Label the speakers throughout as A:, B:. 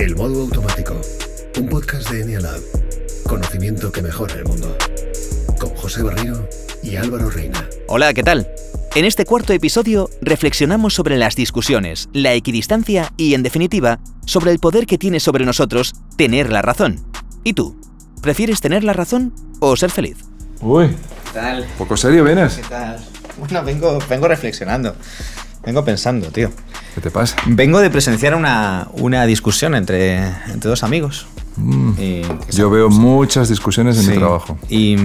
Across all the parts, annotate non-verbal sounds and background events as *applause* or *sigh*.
A: El modo automático. Un podcast de Enialab. Conocimiento que mejora el mundo. Con José Barrio y Álvaro Reina.
B: Hola, ¿qué tal? En este cuarto episodio reflexionamos sobre las discusiones, la equidistancia y, en definitiva, sobre el poder que tiene sobre nosotros tener la razón. ¿Y tú? ¿Prefieres tener la razón o ser feliz?
C: Uy,
D: ¿Qué tal?
C: poco serio vienes.
D: ¿Qué tal? Bueno, vengo, vengo reflexionando. Vengo pensando, tío.
C: ¿Qué te pasa?
D: Vengo de presenciar una, una discusión entre, entre dos amigos.
C: Mm,
D: Y-
C: Yo veo muchas discusiones en
D: Sí.
C: mi trabajo.
D: Y,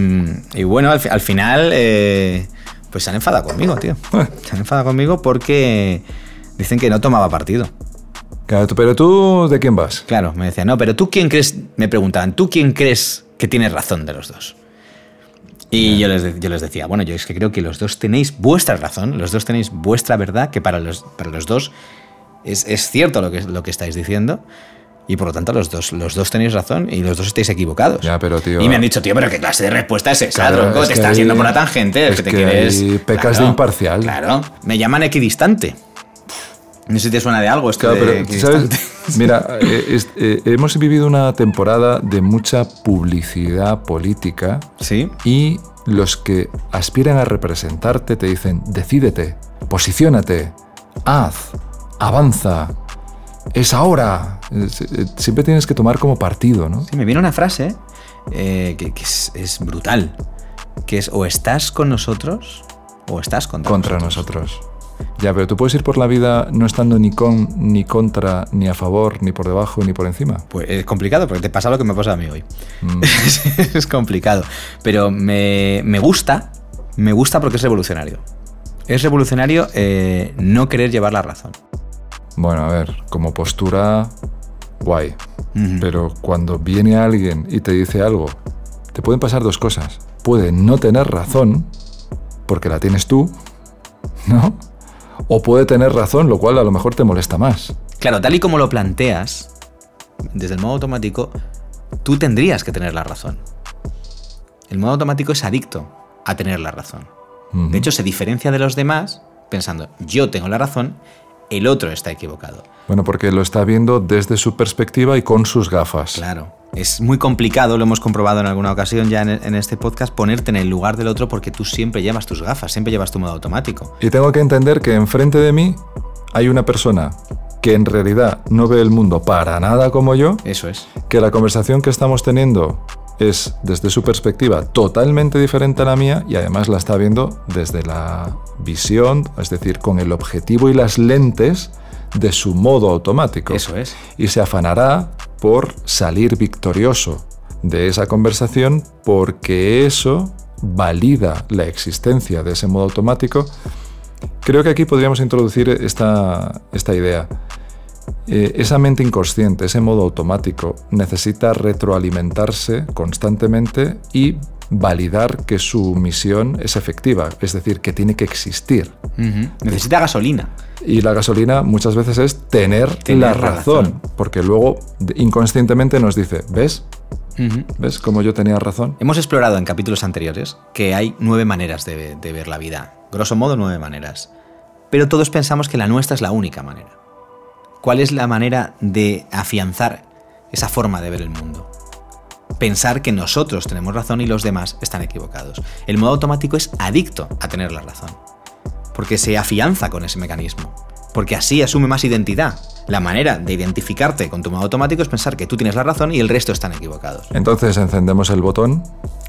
D: y bueno, al, fi- al final, eh, pues se han enfadado conmigo, tío.
C: Eh.
D: Se han enfadado conmigo porque dicen que no tomaba partido.
C: Claro, pero tú, ¿de quién vas?
D: Claro, me decían, no, pero tú quién crees, me preguntaban, ¿tú quién crees que tiene razón de los dos? Y yo les, yo les decía, bueno, yo es que creo que los dos tenéis vuestra razón, los dos tenéis vuestra verdad, que para los, para los dos es, es cierto lo que, lo que estáis diciendo. Y por lo tanto, los dos, los dos tenéis razón y los dos estáis equivocados.
C: Ya, pero, tío,
D: Y me han dicho, tío, pero ¿qué clase de respuesta es esa,
C: Claro,
D: tronco?
C: es
D: Te estás
C: ahí-
D: yendo por la tangente,
C: es
D: que te
C: que
D: quieres.
C: pecas de imparcial.
D: Claro. Me llaman equidistante. No sé si te suena de algo esto
C: Claro,
D: de
C: pero, ¿sabes?
D: equidistante. *laughs*
C: Mira, eh, es- eh, hemos vivido una temporada de mucha publicidad política
D: Sí.
C: y los que aspiran a representarte te dicen, decídete, posiciónate, haz, avanza, es ahora. Eh, Siempre tienes que tomar como partido, ¿no?
D: Sí, me viene una frase eh, que, que es, es brutal, que es o estás con nosotros o estás contra,
C: contra nosotros. Ya, pero tú puedes ir por la vida no estando ni con, ni contra, ni a favor, ni por debajo, ni por encima.
D: Pues es complicado porque te pasa lo que me pasa a mí hoy.
C: Mm. *laughs*
D: es complicado, pero me, me gusta, me gusta porque es revolucionario. Es revolucionario eh, no querer llevar la razón.
C: Bueno, a ver, como postura, guay. Pero cuando viene alguien y te dice algo, te pueden pasar dos cosas. Puede no tener razón, porque la tienes tú, *laughs* ¿no? O puede tener razón, lo cual a lo mejor te molesta más.
D: Claro, tal y como lo planteas, desde el modo automático, tú tendrías que tener la razón. El modo automático es adicto a tener la razón. De hecho, se diferencia de los demás pensando, yo tengo la razón, el otro está equivocado.
C: Bueno, porque lo está viendo desde su perspectiva y con sus gafas.
D: Claro. Es muy complicado, lo hemos comprobado en alguna ocasión ya en, en este podcast, ponerte en el lugar del otro porque tú siempre llevas tus gafas, siempre llevas tu modo automático.
C: Y tengo que entender que enfrente de mí hay una persona que en realidad no ve el mundo para nada como yo,
D: Eso es.
C: que la conversación que estamos teniendo es desde su perspectiva totalmente diferente a la mía y además la está viendo desde la visión, es decir, con el objetivo y las lentes de su modo automático.
D: Eso es.
C: Y se afanará por salir victorioso de esa conversación porque eso valida la existencia de ese modo automático. Creo que aquí podríamos introducir esta, esta idea. Eh, esa mente inconsciente, ese modo automático, necesita retroalimentarse constantemente y validar que su misión es efectiva, es decir, que tiene que existir.
D: Necesita gasolina.
C: Y la gasolina muchas veces es tener,
D: Tener
C: la razón,
D: razón.
C: porque luego inconscientemente nos dice, ¿ves? ¿Ves cómo yo tenía razón?
D: Hemos explorado en capítulos anteriores que hay nueve maneras de, de ver la vida. Grosso modo, nueve maneras. Pero todos pensamos que la nuestra es la única manera. ¿Cuál es la manera de afianzar esa forma de ver el mundo? Pensar que nosotros tenemos razón y los demás están equivocados. El modo automático es adicto a tener la razón. Porque se afianza con ese mecanismo. Porque así asume más identidad. La manera de identificarte con tu modo automático es pensar que tú tienes la razón y el resto están equivocados.
C: Entonces encendemos el botón,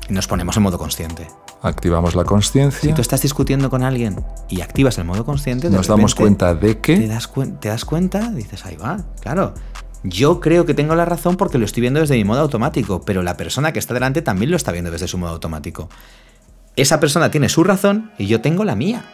D: Y nos ponemos en modo consciente.
C: activamos la conciencia,
D: Si tú estás discutiendo con alguien y activas el modo consciente,
C: nos damos cuenta de
D: Te
C: que
D: das, cuen- te das cuenta, dices, ahí va, claro. Yo creo que tengo la razón porque lo estoy viendo desde mi modo automático, pero la persona que está delante también lo está viendo desde su modo automático. Esa persona tiene su razón y yo tengo la mía.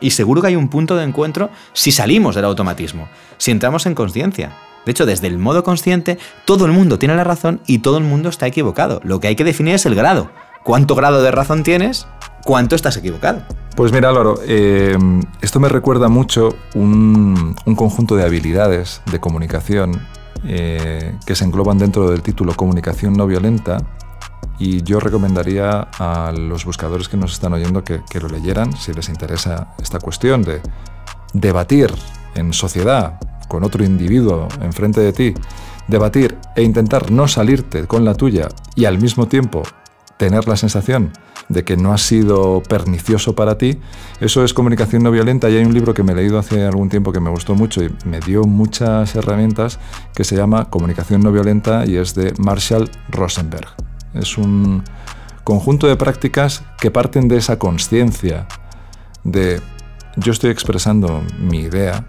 D: Y seguro que hay un punto de encuentro si salimos del automatismo, si entramos en conciencia. De hecho, desde el modo consciente, todo el mundo tiene la razón y todo el mundo está equivocado. Lo que hay que definir es el grado. ¿Cuánto grado de razón tienes? ¿Cuánto estás equivocado?
C: Pues mira, Álvaro, eh, esto me recuerda mucho un, un conjunto de habilidades de comunicación eh, que se engloban dentro del título Comunicación no violenta y yo recomendaría a los buscadores que nos están oyendo que, que lo leyeran si les interesa esta cuestión de debatir en sociedad con otro individuo enfrente de ti debatir e intentar no salirte con la tuya y al mismo tiempo tener la sensación de que no ha sido pernicioso para ti, eso es comunicación no violenta y hay un libro que me he leído hace algún tiempo que me gustó mucho y me dio muchas herramientas que se llama Comunicación no violenta y es de Marshall Rosenberg. Es un conjunto de prácticas que parten de esa conciencia de yo estoy expresando mi idea,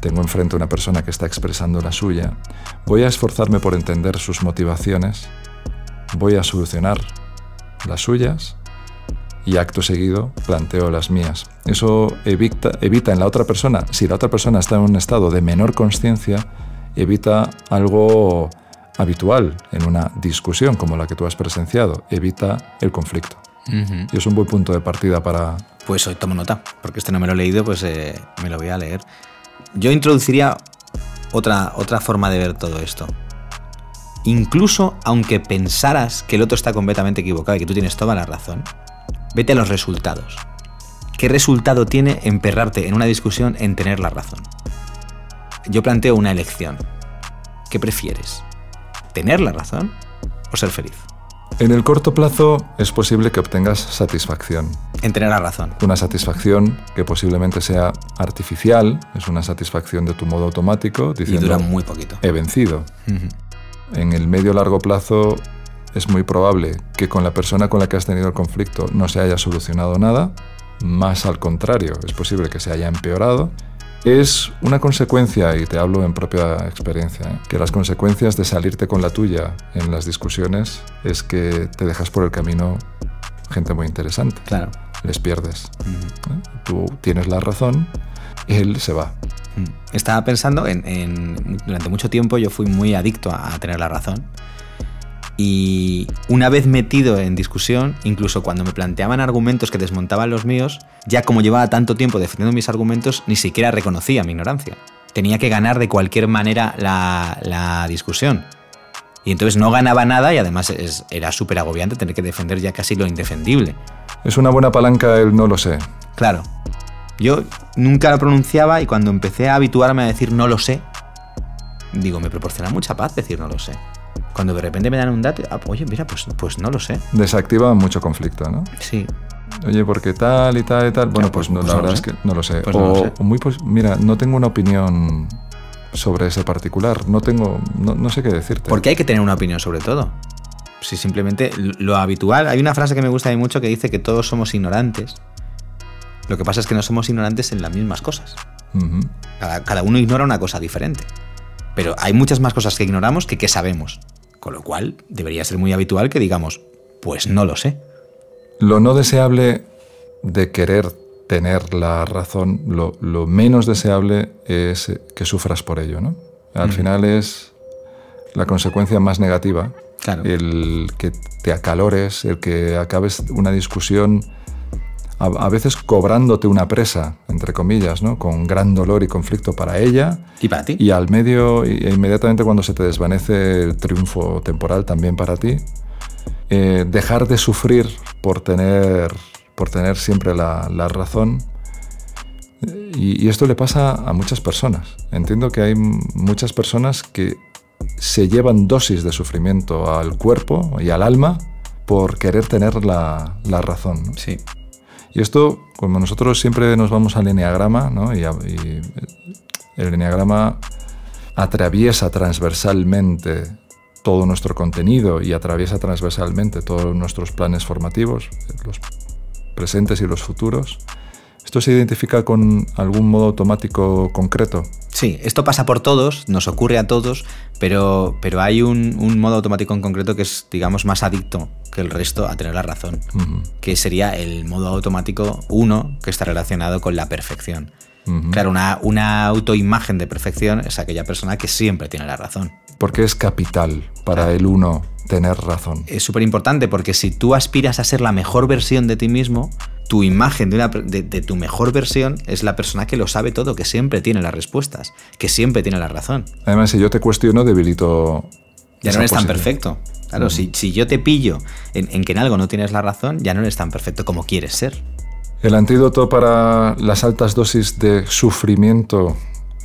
C: tengo enfrente una persona que está expresando la suya, voy a esforzarme por entender sus motivaciones, voy a solucionar las suyas y acto seguido planteo las mías. Eso evita, evita en la otra persona, si la otra persona está en un estado de menor conciencia, evita algo habitual en una discusión como la que tú has presenciado, evita el conflicto. Y es un buen punto de partida para...
D: Pues hoy tomo nota, porque este no me lo he leído, pues eh, me lo voy a leer. Yo introduciría otra, otra forma de ver todo esto. Incluso aunque pensaras que el otro está completamente equivocado y que tú tienes toda la razón, vete a los resultados. ¿Qué resultado tiene emperrarte en una discusión en tener la razón? Yo planteo una elección. ¿Qué prefieres? ¿Tener la razón o ser feliz?
C: En el corto plazo es posible que obtengas satisfacción.
D: En tener la razón.
C: Una satisfacción que posiblemente sea artificial, es una satisfacción de tu modo automático, diciendo...
D: Y dura muy poquito.
C: He vencido. En el medio largo plazo es muy probable que con la persona con la que has tenido el conflicto no se haya solucionado nada, más al contrario, es posible que se haya empeorado es una consecuencia, y te hablo en propia experiencia, ¿eh? que las consecuencias de salirte con la tuya en las discusiones es que te dejas por el camino gente muy interesante.
D: Claro.
C: Les pierdes. ¿eh? Tú tienes la razón, él se va.
D: Estaba pensando en, Durante mucho tiempo yo fui muy adicto a tener la razón. Y una vez metido en discusión, incluso cuando me planteaban argumentos que desmontaban los míos, ya como llevaba tanto tiempo defendiendo mis argumentos, ni siquiera reconocía mi ignorancia. Tenía que ganar de cualquier manera la, discusión. Y entonces no ganaba nada y además era súper agobiante tener que defender ya casi lo indefendible.
C: Es una buena palanca el no lo sé.
D: Claro. Yo nunca lo pronunciaba y cuando empecé a habituarme a decir no lo sé, digo, me proporciona mucha paz decir no lo sé. Cuando de repente me dan un dato, ah, oye, mira, pues, pues no lo sé.
C: Desactiva mucho conflicto, ¿no?
D: Sí.
C: Oye, porque tal y tal y tal. Bueno, pues, no, pues la verdad es que no lo sé. Pues o, muy, pues, mira, no tengo una opinión sobre ese particular. No tengo, no, sé qué decirte.
D: Porque hay que tener una opinión sobre todo. Si simplemente lo habitual. Hay una frase que me gusta mucho que dice que todos somos ignorantes. Lo que pasa es que no somos ignorantes en las mismas cosas. cada, uno ignora una cosa diferente. Pero hay muchas más cosas que ignoramos que que sabemos. Con lo cual, debería ser muy habitual que digamos, pues no lo sé.
C: Lo no deseable de querer tener la razón, lo, menos deseable es que sufras por ello, ¿no? Al final es la consecuencia más negativa. El que te acalores, el que acabes una discusión a, veces cobrándote una presa, entre comillas, ¿no? con gran dolor y conflicto para ella.
D: Y para ti.
C: Y al medio, e inmediatamente cuando se te desvanece el triunfo temporal también para ti, eh, dejar de sufrir por tener, por tener siempre la, razón. Y, y, esto le pasa a muchas personas. Entiendo que hay muchas personas que se llevan dosis de sufrimiento al cuerpo y al alma por querer tener la, la razón.
D: Sí.
C: Y esto, como nosotros siempre nos vamos al eneagrama, ¿no? y, el eneagrama atraviesa transversalmente todo nuestro contenido y atraviesa transversalmente todos nuestros planes formativos, los presentes y los futuros. ¿Esto se identifica con algún modo automático concreto?
D: Sí, esto pasa por todos, nos ocurre a todos, pero, pero hay un, modo automático en concreto que es, digamos, más adicto que el resto a tener la razón, que sería el modo automático 1, que está relacionado con la perfección. Claro, una, una autoimagen de perfección es aquella persona que siempre tiene la razón.
C: Porque es capital para el uno tener razón.
D: Es súper importante porque si tú aspiras a ser la mejor versión de ti mismo, tu imagen de, tu mejor versión es la persona que lo sabe todo, que siempre tiene las respuestas, que siempre tiene la razón.
C: Además, si yo te cuestiono, debilito.
D: Ya no eres tan perfecto. Claro, si, yo te pillo en, en, que en algo no tienes la razón, ya no eres tan perfecto como quieres ser.
C: El antídoto para las altas dosis de sufrimiento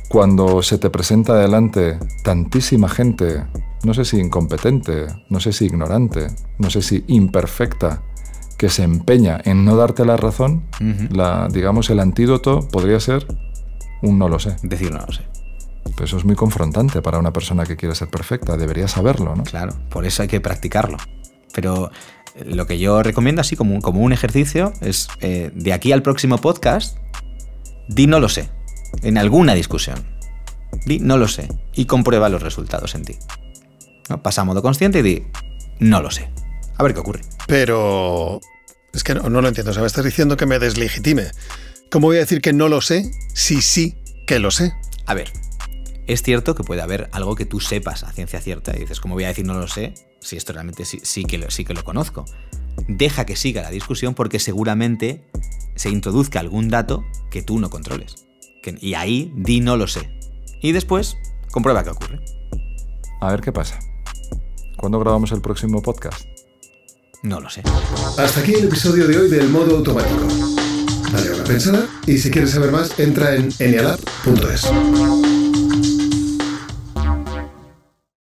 C: cuando se te presenta delante tantísima gente, no sé si incompetente, no sé si ignorante, no sé si imperfecta, que se empeña en no darte la razón, la, digamos, el antídoto podría ser un no lo sé.
D: Decir no lo sé.
C: Pues eso es muy confrontante para una persona que quiere ser perfecta. Debería saberlo, ¿no?
D: Claro, por eso hay que practicarlo. Pero eh, lo que yo recomiendo así como, como un ejercicio es eh, de aquí al próximo podcast, di no lo sé. En alguna discusión. Di no lo sé. Y comprueba los resultados en ti. ¿No? Pasa a modo consciente y di no lo sé. A ver qué ocurre.
A: Pero es que no, no lo entiendo. O sea, me estás diciendo que me deslegitime. ¿Cómo voy a decir que no lo sé si sí que lo sé?
D: A ver, es cierto que puede haber algo que tú sepas a ciencia cierta y dices, ¿cómo voy a decir no lo sé? Si esto realmente sí, sí, que, lo, sí que lo conozco. Deja que siga la discusión porque seguramente se introduzca algún dato que tú no controles. Que- y ahí di no lo sé. Y después comprueba qué ocurre.
C: A ver qué pasa. ¿Cuándo grabamos el próximo podcast?
D: No lo sé.
A: Hasta aquí el episodio de hoy del modo automático. Dale una pensada y si quieres saber más, entra en enialab.es.